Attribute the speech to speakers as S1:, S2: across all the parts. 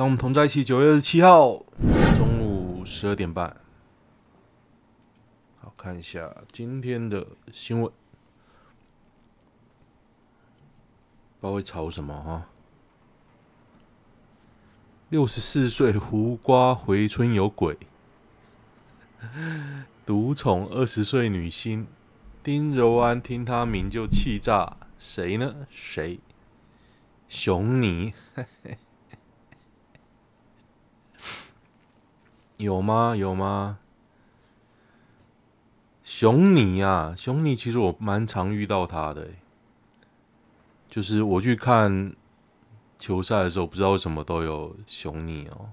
S1: 当我们同在一起，九月二十七号中午十二点半。好，看一下今天的新闻，不知道会吵什么哈。六十四岁胡瓜回春有鬼，独宠二十岁女星丁柔安，听她名就气炸，谁呢？谁？熊妮。有吗？有吗？熊妮啊，熊妮其实我蛮常遇到他的，就是我去看球赛的时候，不知道为什么都有熊妮哦。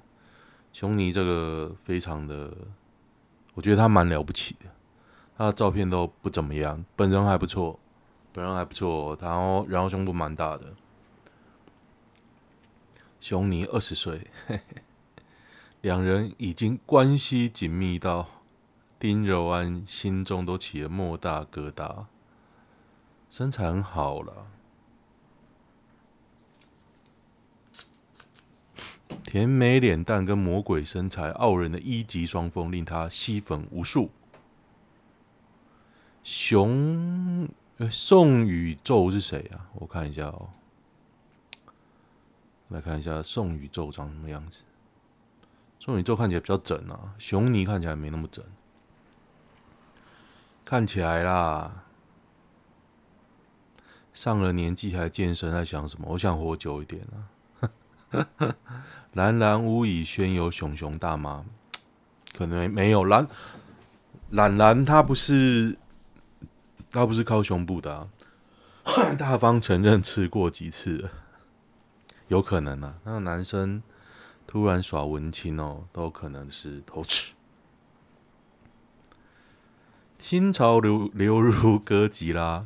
S1: 熊妮这个非常的，我觉得他蛮了不起的，他的照片都不怎么样，本人还不错，本人还不错，然后然后胸部蛮大的。熊尼二十岁。嘿嘿两人已经关系紧密到丁柔安心中都起了莫大疙瘩，身材很好了，甜美脸蛋跟魔鬼身材，傲人的一级双峰令他吸粉无数。熊宋宇宙是谁啊？我看一下哦，来看一下宋宇宙长什么样子。宋宇宙看起来比较整啊，熊尼看起来没那么整。看起来啦，上了年纪还健身，在想什么？我想活久一点啊。兰兰屋以宣有熊熊大妈，可能没有兰兰兰，她不是她不是靠胸部的啊，大方承认吃过几次，有可能啊。那个男生。突然耍文青哦，都可能是偷吃。新潮流流入哥吉拉，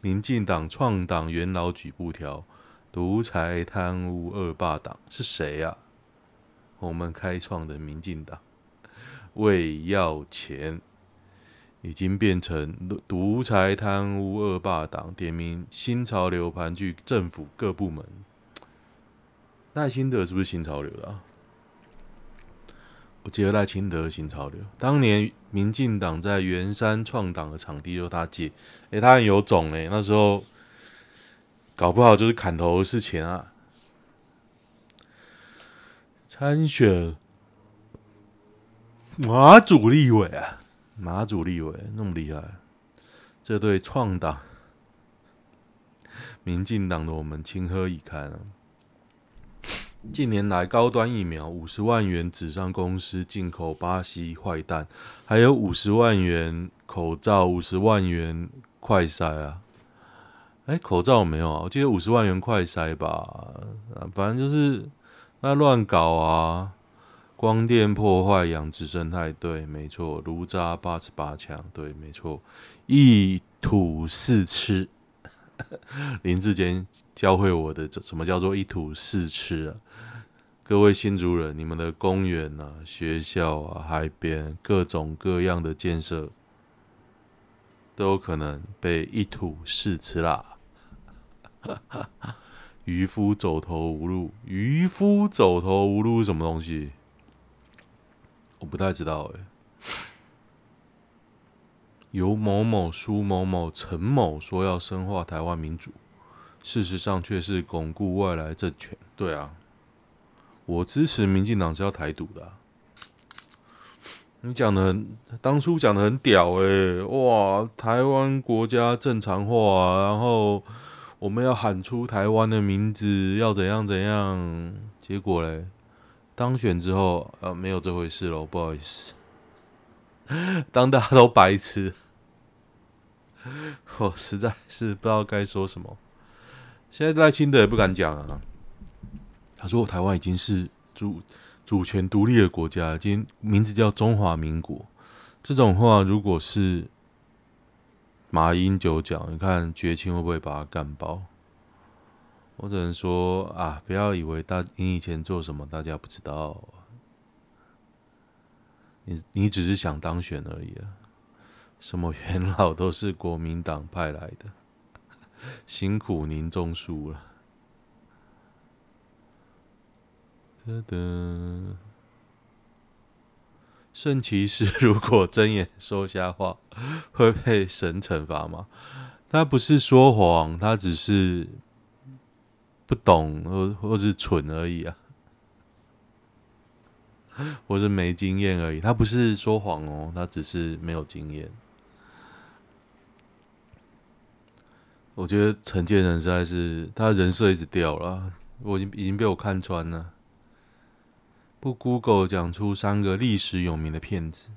S1: 民进党创党元老举布条，独裁贪污恶霸党是谁、啊？我们开创的民进党为要钱，已经变成独裁贪污恶霸党，点名新潮流盘踞政府各部门。赖清德是不是新潮流的啊？我记得赖清德新潮流，当年民进党在圆山创党的场地由他借，哎，他很有种哎，那时候搞不好就是砍头的事情啊。参选马祖立委啊，马祖立委那么厉害，这对创党民进党的我们情何以堪啊！近年来，高端疫苗五十万元纸上公司进口巴西坏蛋，还有五十万元口罩、五十万元快筛啊！哎、口罩没有啊？我记得五十万元快筛吧？反正就是那乱搞啊！光电破坏养殖生态，对，没错。炉渣八十八强，对，没错。一吐四吃，林志坚教会我的，什么叫做一吐四吃啊？各位新族人，你们的公园啊、学校啊、海边各种各样的建设，都有可能被一吐四吃啦。渔夫走投无路，渔夫走投无路是什么东西？我不太知道哎。由某某、苏某某、陈某说要深化台湾民主，事实上却是巩固外来政权。对啊。我支持民进党是要台独的、你讲的很，当初讲的很屌诶、哇，台湾国家正常化，然后我们要喊出台湾的名字，要怎样怎样，结果嘞，当选之后啊，没有这回事喽，不好意思，当大家都白痴，我实在是不知道该说什么，现在赖清德也不敢讲啊。他说：“台湾已经是主主权独立的国家，今名字叫中华民国。这种话，如果是马英九讲，你看绝情会不会把他干爆？我只能说啊，不要以为大你以前做什么大家不知道，你你只是想当选而已啊。什么元老都是国民党派来的，辛苦您中书了。”哒哒。圣骑士如果睁眼说瞎话，会被神惩罚吗？他不是说谎，他只是不懂或或是蠢而已啊，或是没经验而已。他不是说谎哦，他只是没有经验。我觉得陈建仁实在是他人设一直掉了，我已经已经被我看穿了。不，Google 讲出三个历史有名的骗子。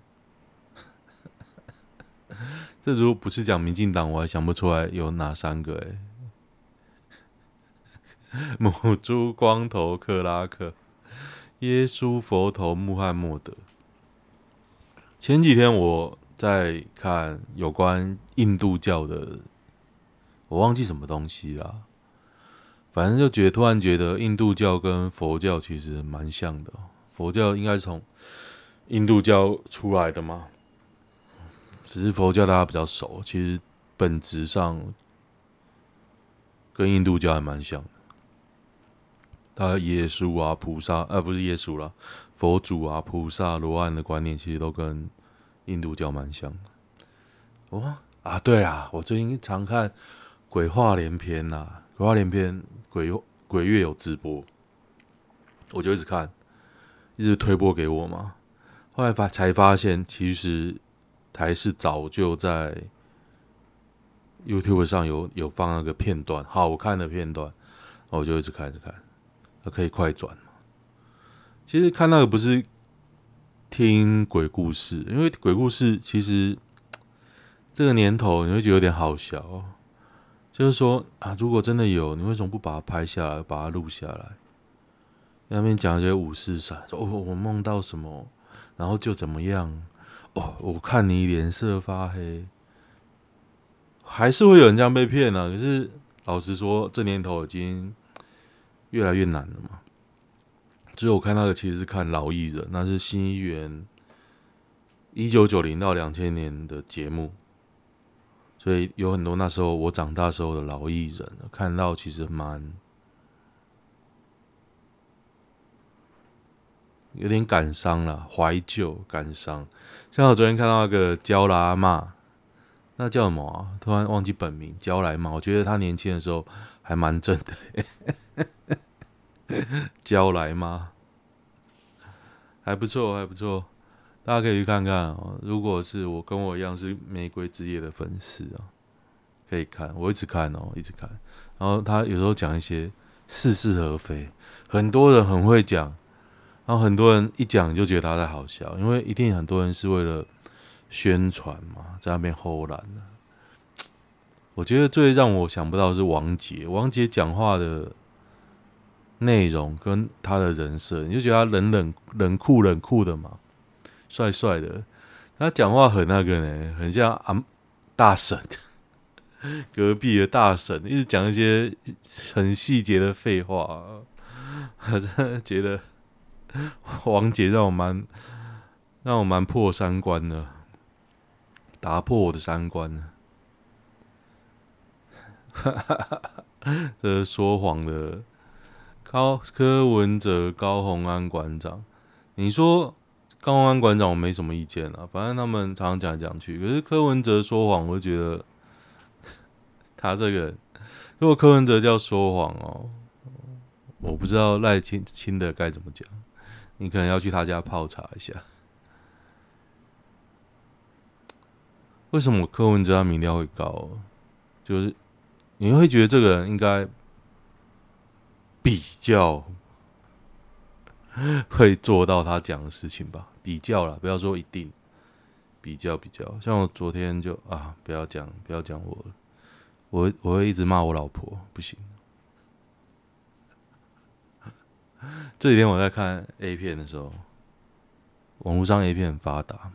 S1: 这如果不是讲民进党，我还想不出来有哪三个哎。母猪光头克拉克，耶稣佛头穆罕默德。前几天我在看有关印度教的，我忘记什么东西了，反正就觉得突然觉得印度教跟佛教其实蛮像的。佛教应该是从印度教出来的嘛，只是佛教大家比较熟，其实本质上跟印度教还蛮像的。他耶稣啊、菩萨，呃，不是耶稣啦，佛祖啊、菩萨、罗汉的观念，其实都跟印度教蛮像的。哦啊，对啊，我最近常看《鬼话连篇》呐，《鬼话连篇》鬼鬼月有直播，我就一直看。一直推播给我嘛，后来发才发现，其实台视早就在 YouTube 上有有放那个片段，好看的片段，我就一直看一直看，它可以快转嘛。其实看那个不是听鬼故事，因为鬼故事其实这个年头你会觉得有点好笑，就是说啊，如果真的有，你为什么不把它拍下来，把它录下来？那边讲一些五四三，说哦，我梦到什么，然后就怎么样。哦，我看你脸色发黑，还是会有人这样被骗呢、啊。可是老实说，这年头已经越来越难了嘛。只有我看那个其实是看老艺人，那是新一元一九九零到两千年的节目，所以有很多那时候我长大时候的老艺人，看到其实蛮。有点感伤了，怀旧感伤。像我昨天看到那个娇来阿嬷，那叫什么啊？突然忘记本名，娇来嘛。我觉得他年轻的时候还蛮正的。娇来吗，还不错，还不错。大家可以去看看哦。如果是我跟我一样是玫瑰之夜的粉丝啊，可以看。我一直看哦，一直看。然后他有时候讲一些似是而非，很多人很会讲。然后很多人一讲就觉得他在好笑，因为一定很多人是为了宣传嘛，在那边唬烂。我觉得最让我想不到是王杰，王杰讲话的内容跟他的人设，你就觉得他冷冷冷酷冷酷的嘛，帅帅的。他讲话很那个呢，很像阿大婶，隔壁的大婶，一直讲一些很细节的废话，我真觉得。王杰让我蛮让我蛮破三观的，打破我的三观呢。这是说谎的高柯文哲、高虹安馆长，你说高安馆长我没什么意见啊，反正他们常常讲来讲去。可是柯文哲说谎，我就觉得他这个人，如果柯文哲叫说谎哦，我不知道赖清清的该怎么讲。你可能要去他家泡茶一下。为什么柯文哲他民调会高？就是你会觉得这个人应该比较会做到他讲的事情吧？比较啦，不要说一定。比较比较，像我昨天就啊，不要讲，不要讲我，我我会一直骂我老婆，不行。这几天我在看 A 片的时候，网络上 A 片很发达嘛，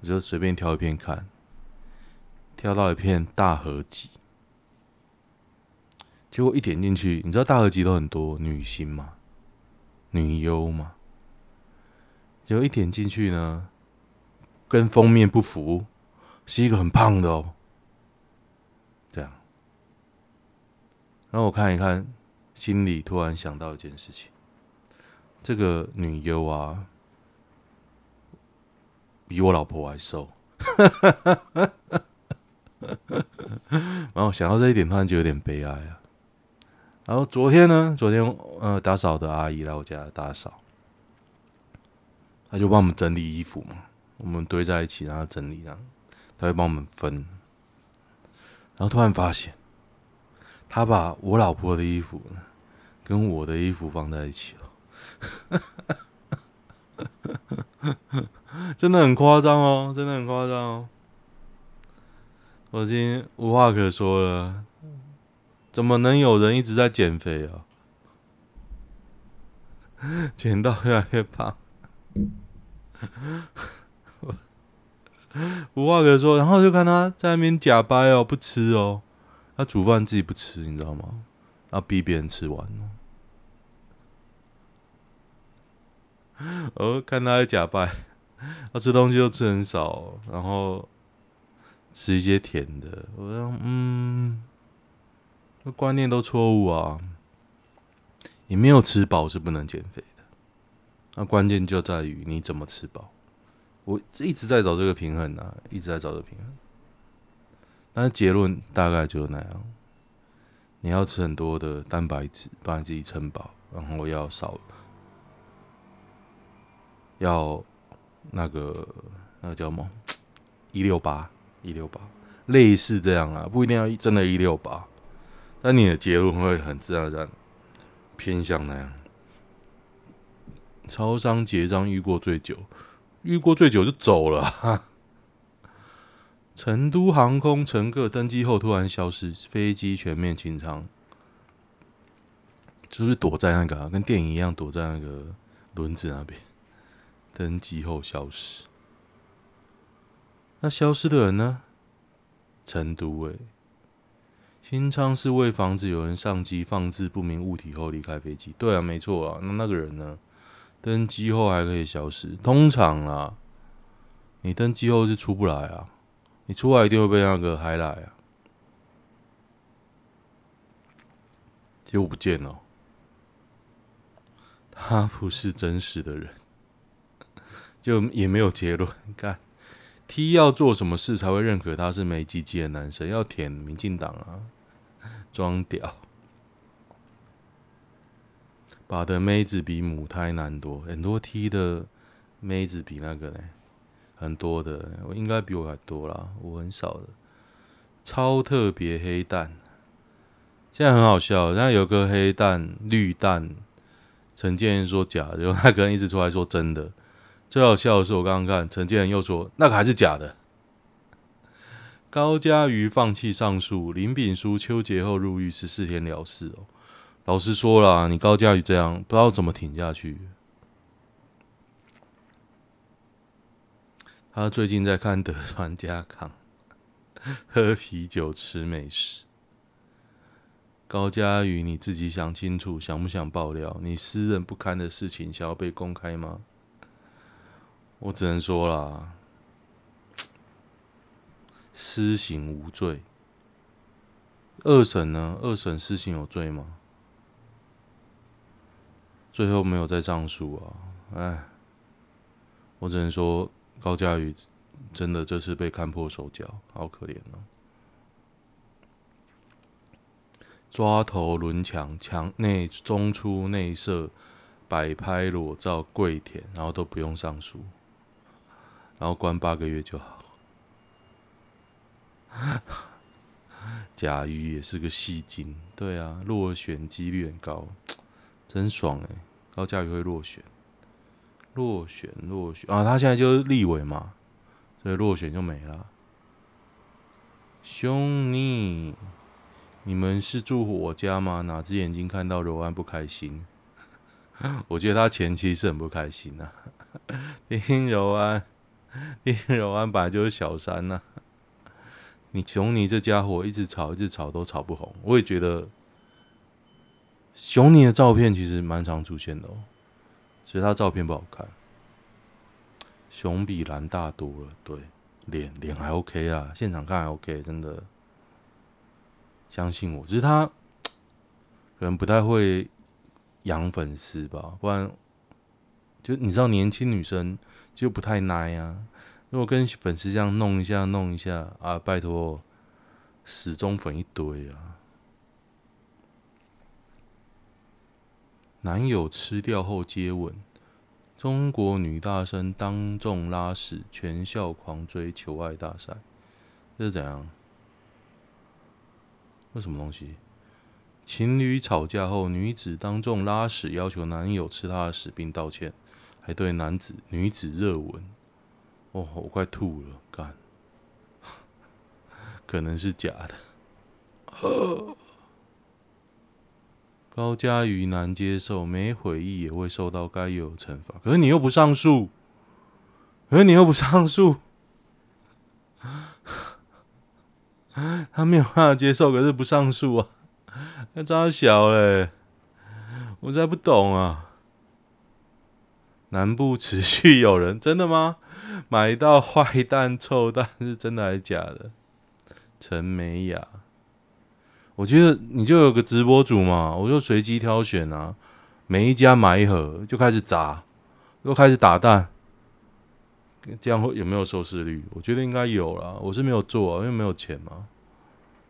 S1: 我就随便挑一片看，挑到一片大合集，结果一点进去，你知道大合集都很多女星嘛，女优嘛，有一点进去呢，跟封面不符，是一个很胖的哦，这样，然后我看一看。心里突然想到一件事情：这个女优啊，比我老婆还瘦。然后想到这一点，突然就有点悲哀啊。然后昨天呢，昨天呃，打扫的阿姨来我家打扫，他就帮我们整理衣服嘛，我们堆在一起，然后整理，这样他会帮我们分。然后突然发现，他把我老婆的衣服跟我的衣服放在一起了，真的很夸张哦，真的很夸张哦。我已经无话可说了。怎么能有人一直在减肥啊？减到越来越胖，无话可说。然后就看他在那边假掰哦，不吃哦，他煮饭自己不吃，你知道吗？然后逼别人吃完哦。我看他在假掰，他吃东西又吃很少，然后吃一些甜的。我说嗯。观念都错误啊！你没有吃饱是不能减肥。那关键就在于你怎么吃饱。我一直在找这个平衡啊，一直在找这个平衡。但是结论大概就那样：你要吃很多的蛋白质，把你自己撑饱，然后要少，要那个那个叫什么？一六八一六八，类似这样啊，不一定要真的一六八。但你的结论会很自然而然偏向那样。超商结账遇过最久，遇过最久就走了。成都航空乘客登机后突然消失，飞机全面清仓，就是躲在那个、跟电影一样，躲在那个轮子那边。登机后消失，那消失的人呢？成都诶、欸。清仓是为防止有人上机放置不明物体后离开飞机。对啊，没错啊。那那个人呢？登机后还可以消失？通常啊，你登机后是出不来啊。你出来一定会被那个还来啊。结果不见了。他不是真实的人，就也没有结论。看 T 要做什么事才会认可他是没鸡鸡的男生？要舔民进党啊？装屌，把的妹子比母胎难多，很多 T 的妹子比那个呢，很多的，我应该比我还多啦，我很少的。超特别黑蛋，现在很好笑，现在有个黑蛋绿蛋，陈建仁说假的，然后那个人一直出来说真的。最好笑的是，我刚刚看陈建仁又说那个还是假的。高嘉瑜放弃上诉，林炳书秋节后入狱十四天了事哦。老实说啦，你高嘉宇这样不知道怎么挺下去。他最近在看德川家康，喝啤酒吃美食。高嘉宇，你自己想清楚，想不想爆料？你私人不堪的事情，想要被公开吗？我只能说啦。私刑无罪，二审呢？二审私刑有罪吗？最后没有再上诉啊！哎，我只能说高嘉宇真的这次被看破手脚，好可怜哦！抓头轮墙，墙内中出内射，摆拍裸照跪舔，然后都不用上诉，然后关八个月就好。甲鱼也是个戏精，对啊，落选几率很高，真爽哎！然后嘉瑜会落选，落选落选啊！他现在就是立委嘛，所以落选就没了。兄弟，你们是住我家吗？哪只眼睛看到柔安不开心？我觉得他前妻是很不开心呐、啊。丁柔安，丁柔安本来就是小三呐、你熊你这家伙一直吵一直吵都吵不红，我也觉得熊你的照片其实蛮常出现的哦，其实他照片不好看，熊比蓝大多了，对，脸脸还 OK 啊，现场看还 OK，真的，相信我，只是他可能不太会养粉丝吧，不然就你知道，年轻女生就不太耐啊。如果跟粉丝这样弄一下弄一下啊，拜托，死忠粉一堆啊。男友吃掉后接吻，中国女大生当众拉屎，全校狂追求爱大赛，这是怎样？这什么东西？情侣吵架后，女子当众拉屎，要求男友吃她的屎并道歉，还对男子女子热吻。哦，我快吐了，干，可能是假的。高嘉瑜难接受，没悔意也会受到该有惩罚。可是你又不上诉，可是你又不上诉。他没有办法接受，可是不上诉啊。那渣小嘞，我才不懂啊！南部持续有人，真的吗？买到坏蛋臭蛋是真的还是假的？陈美雅，我觉得你就有个直播主嘛，我就随机挑选啊，每一家买一盒就开始砸，又开始打蛋，这样会有没有收视率？我觉得应该有啦，我是没有做啊，因为没有钱嘛，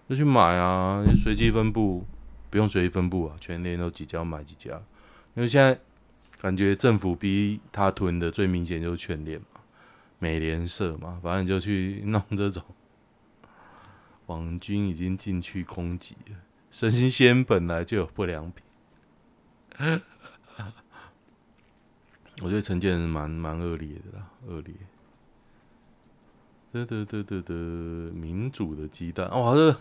S1: 就去买啊，随机分布。不用随意分布啊，全联都几家买几家，因为现在感觉政府逼他吞的最明显就是全联嘛，美联社嘛，反正就去弄这种。皇军已经进去攻击了，神仙本来就有不良品。我觉得陈建仁蛮蛮恶劣的啦，恶劣。得得得得得，民主的鸡蛋，哇，这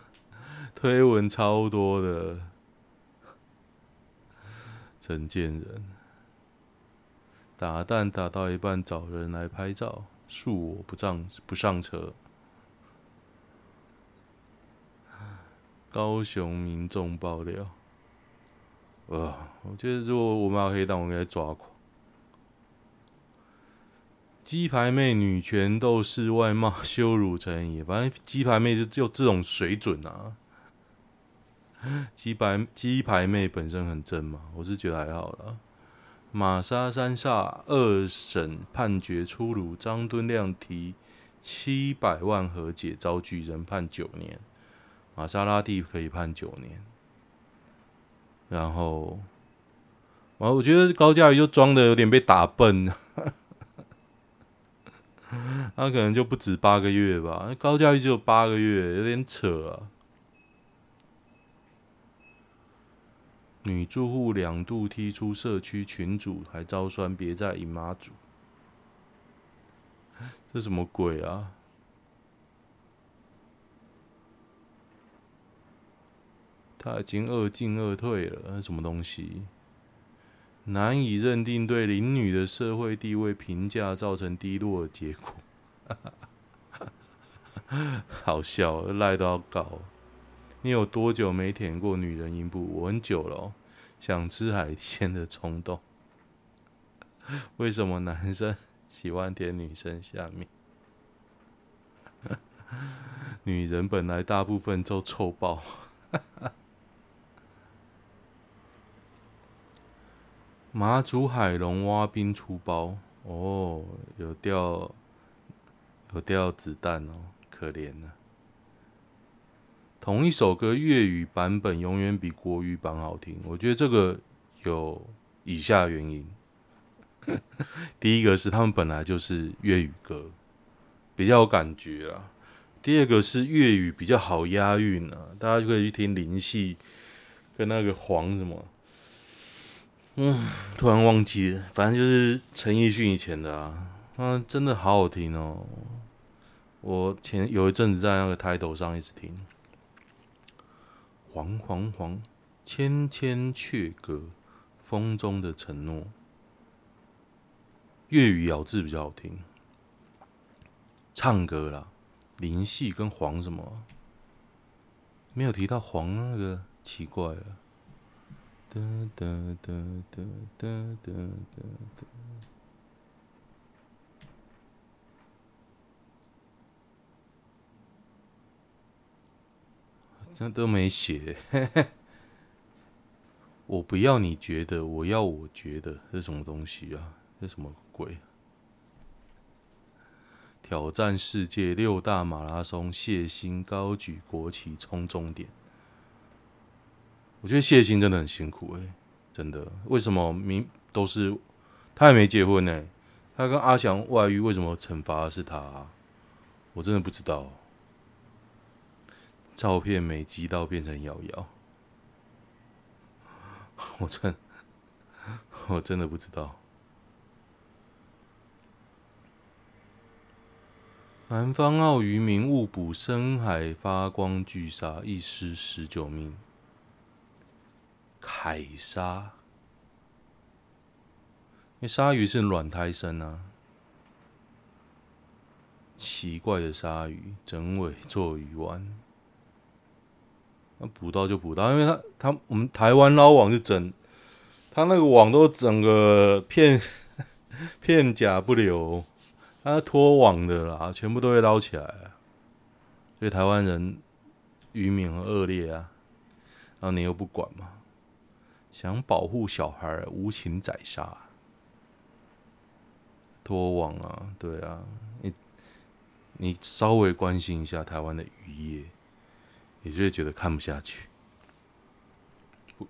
S1: 推文超多的。陈建仁打蛋打到一半，找人来拍照，恕我不上不上车。高雄民众爆料，哇！我觉得如果我们要黑蛋，我应该抓狂。鸡排妹女权斗士外貌羞辱成也，反正鸡排妹就就这种水准啊。鸡排鸡排妹本身很正嘛，我是觉得还好啦。玛莎山煞二审判决出炉，张敦亮提七百万和解，遭拒，人判九年。玛莎拉蒂可以判九年。然后，我我觉得高嘉瑜就装的有点被打笨，他可能就不止八个月吧？高嘉瑜只有八个月，有点扯啊。女住户两度踢出社区群主，还遭酸，别再隐妈组，这什么鬼啊？他已经二进二退了，什么东西？难以认定对林女的社会地位评价造成低落的结果，好笑，赖都要搞。你有多久没舔过女人阴部？我很久了，想吃海鲜的冲动。为什么男生喜欢舔女生下面？女人本来大部分都臭爆。马祖海龙蛙兵出包哦，有掉有掉子弹哦，可怜了。同一首歌粤语版本永远比国语版好听，我觉得这个有以下原因。第一个是他们本来就是粤语歌，比较有感觉啊。第二个是粤语比较好押韵啊，大家就可以去听林夕跟那个黄什么，嗯，突然忘记了，反正就是陈奕迅以前的啊，嗯，真的好好听哦。我前有一阵子在那个台头上一直听。黄黄黄，千千阙歌，风中的承诺。粤语咬字比较好听。唱歌啦，林夕跟黄什么？没有提到黄那个，奇怪了。哒哒哒哒哒哒哒。这都没写，我不要你觉得，我要我觉得，这什么东西啊？这什么鬼？挑战世界六大马拉松，谢忻高举国旗冲终点。我觉得谢忻真的很辛苦哎、真的。为什么明都是他还没结婚呢、他跟阿翔外遇，为什么惩罚是他、我真的不知道。照片没激到变成瑶瑶，我真我真的不知道。南方澳渔民误捕深海发光巨鲨，一尸十九命。凯鲨，因为鲨鱼是卵胎生啊。奇怪的鲨鱼，整尾做鱼丸。那捕到就捕到，因为他他我们台湾捞网是整，他那个网都整个片片甲不留，他脱网的啦，全部都会捞起来。所以台湾人渔民很恶劣啊，然后你又不管嘛，想保护小孩无情宰杀，脱网啊，对啊，你你稍微关心一下台湾的渔业。你就会觉得看不下去，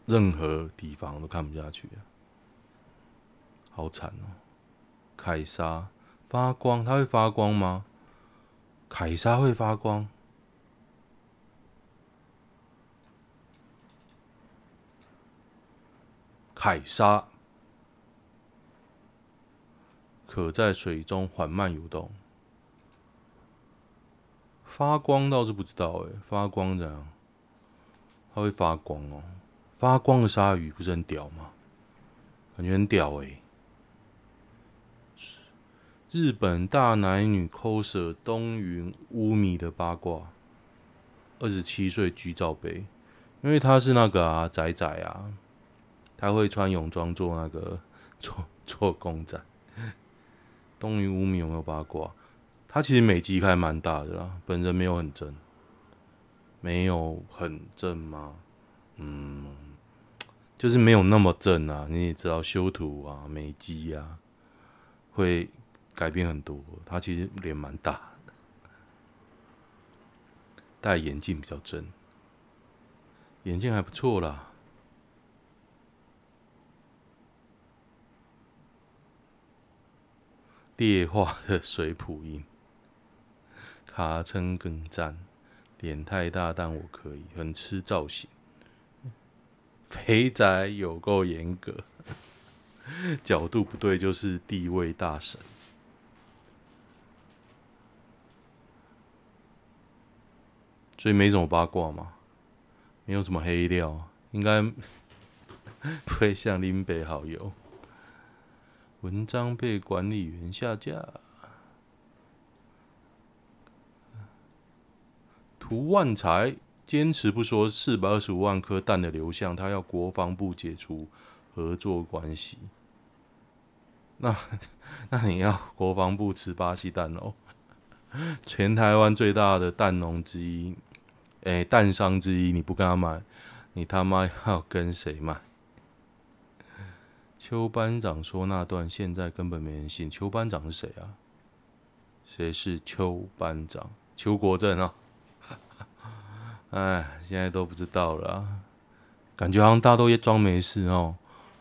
S1: 任何地方都看不下去啊，好惨哦！凯鲨发光，它会发光吗？凯鲨会发光？凯鲨可在水中缓慢游动。发光倒是不知道哎，发光这样，它会发光哦。发光的鲨鱼不是很屌吗？感觉很屌哎。日本大男女 coser 东云乌米的八卦，二十七岁居罩杯，因为他是那个啊仔仔啊，他会穿泳装做那个 做做公仔。东云乌米有没有八卦？他其实美肌还蛮大的啦，本人没有很正，没有很正吗？嗯，就是没有那么正啊。你也知道修图啊、美肌啊，会改变很多。他其实脸蛮大的，戴眼镜比较正，眼镜还不错啦。劣化的水普音。卡称更赞，脸太大，但我可以，很吃造型。肥宅有够严格，角度不对就是地位大神。所以没什么八卦嘛，没有什么黑料，应该 不会像林北好友。文章被管理员下架。涂万才坚持不说四百二十五万颗蛋的流向，他要国防部解除合作关系。那 那你要国防部吃巴西蛋哦？全台湾最大的蛋农之一，诶、欸，蛋商之一，你不跟他买，你他妈要跟谁买？邱班长说那段现在根本没人信。邱班长是谁啊？谁是邱班长？邱国正啊？哎，现在都不知道了，感觉好像大家都也装没事哦。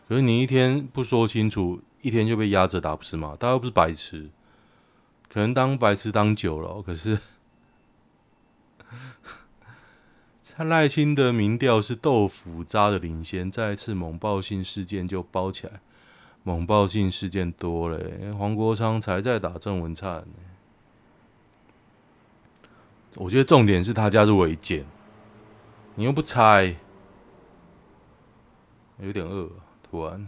S1: 可是你一天不说清楚，一天就被压着打，不是吗？大家又不是白痴，可能当白痴当久了，可是蔡赖清德民调是豆腐渣的领先，再一次猛爆性事件就包起来，猛爆性事件多了，黄国昌才在打郑文灿。我觉得重点是他家是违建。你又不拆，有点饿。突然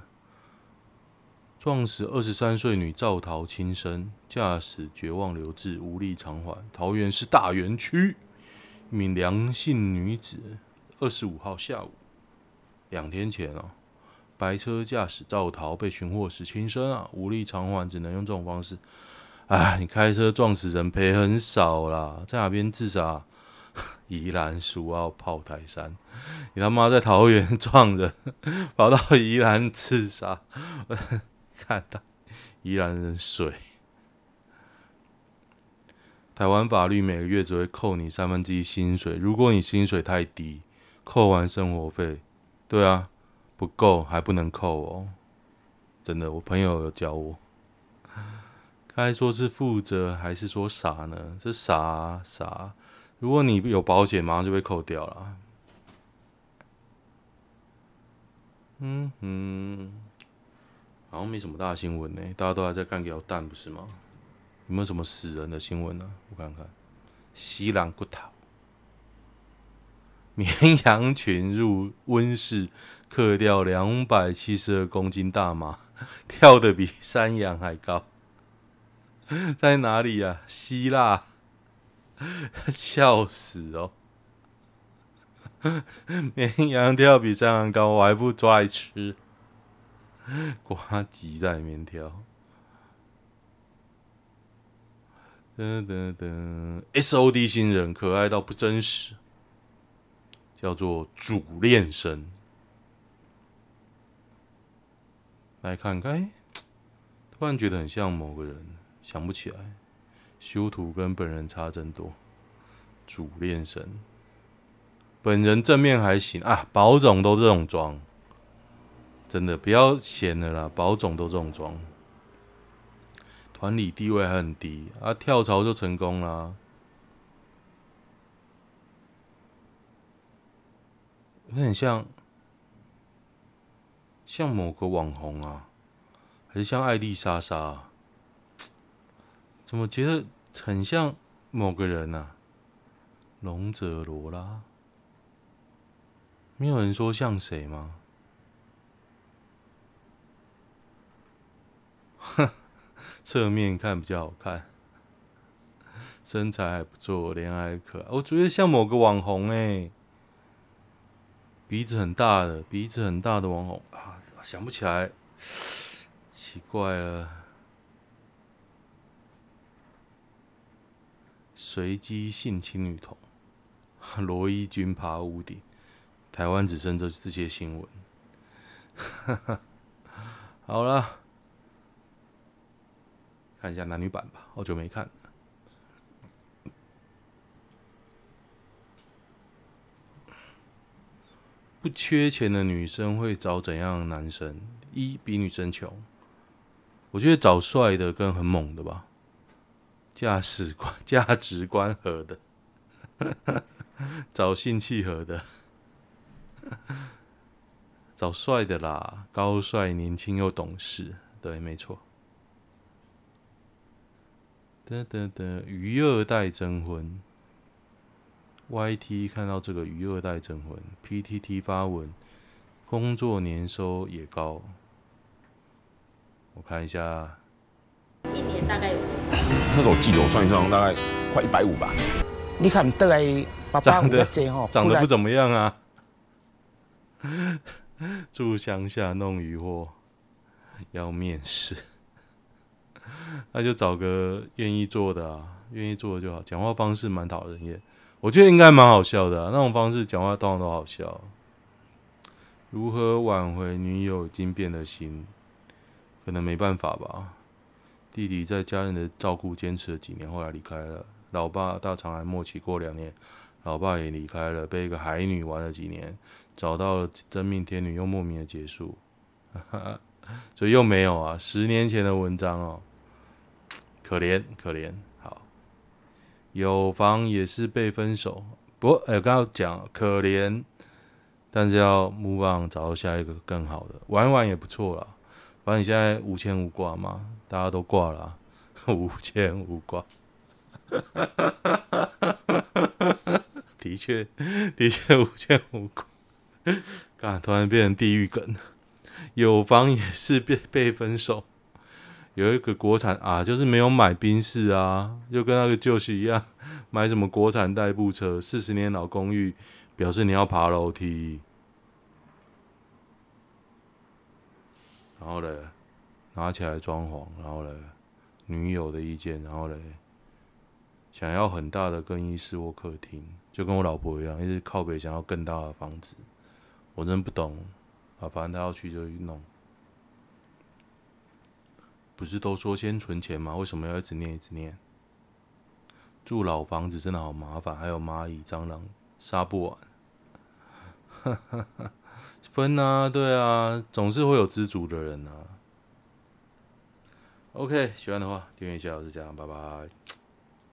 S1: 撞死二十三岁女赵桃轻生，驾驶绝望留置，无力偿还。桃园是大园区名梁姓女子，二十五号下午，两天前哦，白车驾驶肇逃，被寻获时轻生啊，无力偿还，只能用这种方式。哎，你开车撞死人赔很少啦，在哪边自杀？宜兰苏澳炮台山，你他妈在桃园撞人，跑到宜兰自杀，看到宜兰人水。台湾法律每个月只会扣你三分之一薪水，如果你薪水太低，扣完生活费，对啊，不够还不能扣哦。真的，我朋友有教我。该说是负责还是说傻呢？这傻啊傻。如果你有保险，马上就被扣掉了。嗯嗯，好像没什么大新闻呢，大家都还在干掉蛋，不是吗？有没有什么死人的新闻呢？我看看，西兰骨头，绵羊群入温室，克掉两百七十二公斤大麻，跳得比山羊还高，在哪里呀、啊？希腊，笑死哦！绵羊跳比山羊高，我还不抓来吃。瓜吉在里面跳。噔噔噔，S O D 新人可爱到不真实，叫做主练生。来看看，突然觉得很像某个人，想不起来。修图跟本人差真多。主练神。本人正面还行啊，宝总都这种装，真的不要嫌了啦，宝总都这种装，团里地位还很低啊，跳槽就成功了，有点像像某个网红啊，还是像艾丽莎莎，怎么觉得很像某个人啊？龙泽罗拉。没有人说像谁吗？哼，侧面看比较好看，身材还不错，脸还可爱。我觉得像某个网红哎，鼻子很大的，鼻子很大的网红。啊，想不起来，奇怪了。随机性侵女童，罗伊军爬屋顶。台湾只剩这这些新闻，好了，看一下男女版吧，好久没看。不缺钱的女生会找怎样的男生？一比女生穷，我觉得找帅的跟很猛的吧，价值观价值观合的，找性契合的。找帅的啦，高帅、年轻又懂事，对，没错。得得得，鱼二代征婚，YT 看到这个鱼二代征婚，PTT 发文，工作年收也高。我看一下，
S2: 一年大概有多少？
S3: 那个我记得，我算一算，大概快一百五吧。你看，得来八八五的
S1: 长得不怎么样啊。住乡下弄鱼货，要面试，那就找个愿意做的啊，愿意做的就好。讲话方式蛮讨人厌，我觉得应该蛮好笑的。那种方式讲话当然都好笑。如何挽回女友已经变了心？可能没办法吧。弟弟在家人的照顾坚持了几年，后来离开了。老爸大肠癌末期过两年，老爸也离开了，被一个海女玩了几年。找到了真命天女，又莫名的结束，所以又没有啊，十年前的文章哦，可怜可怜。好，有房也是被分手，不过哎，刚刚讲可怜，但是要 move on，找到下一个更好的，玩一玩也不错啦。反正你现在无牵无挂嘛，大家都挂了，无牵无挂。的确，的确无牵无挂。干，突然变成地狱梗。有房也是被被分手。有一个国产啊，就是没有买宾士啊，就跟那个旧时一样，买什么国产代步车，四十年老公寓，表示你要爬楼梯。然后嘞，拿起来装潢，然后嘞，女友的意见，然后嘞，想要很大的更衣室或客厅，就跟我老婆一样，一直靠北想要更大的房子。我真不懂啊，反正他要去就去弄。不是都说先存钱吗？为什么要一直念一直念？住老房子真的好麻烦，还有蚂蚁、蟑螂，杀不完。分啊，对啊，总是会有知足的人啊。OK，喜欢的话订阅一下，我是这样，拜拜。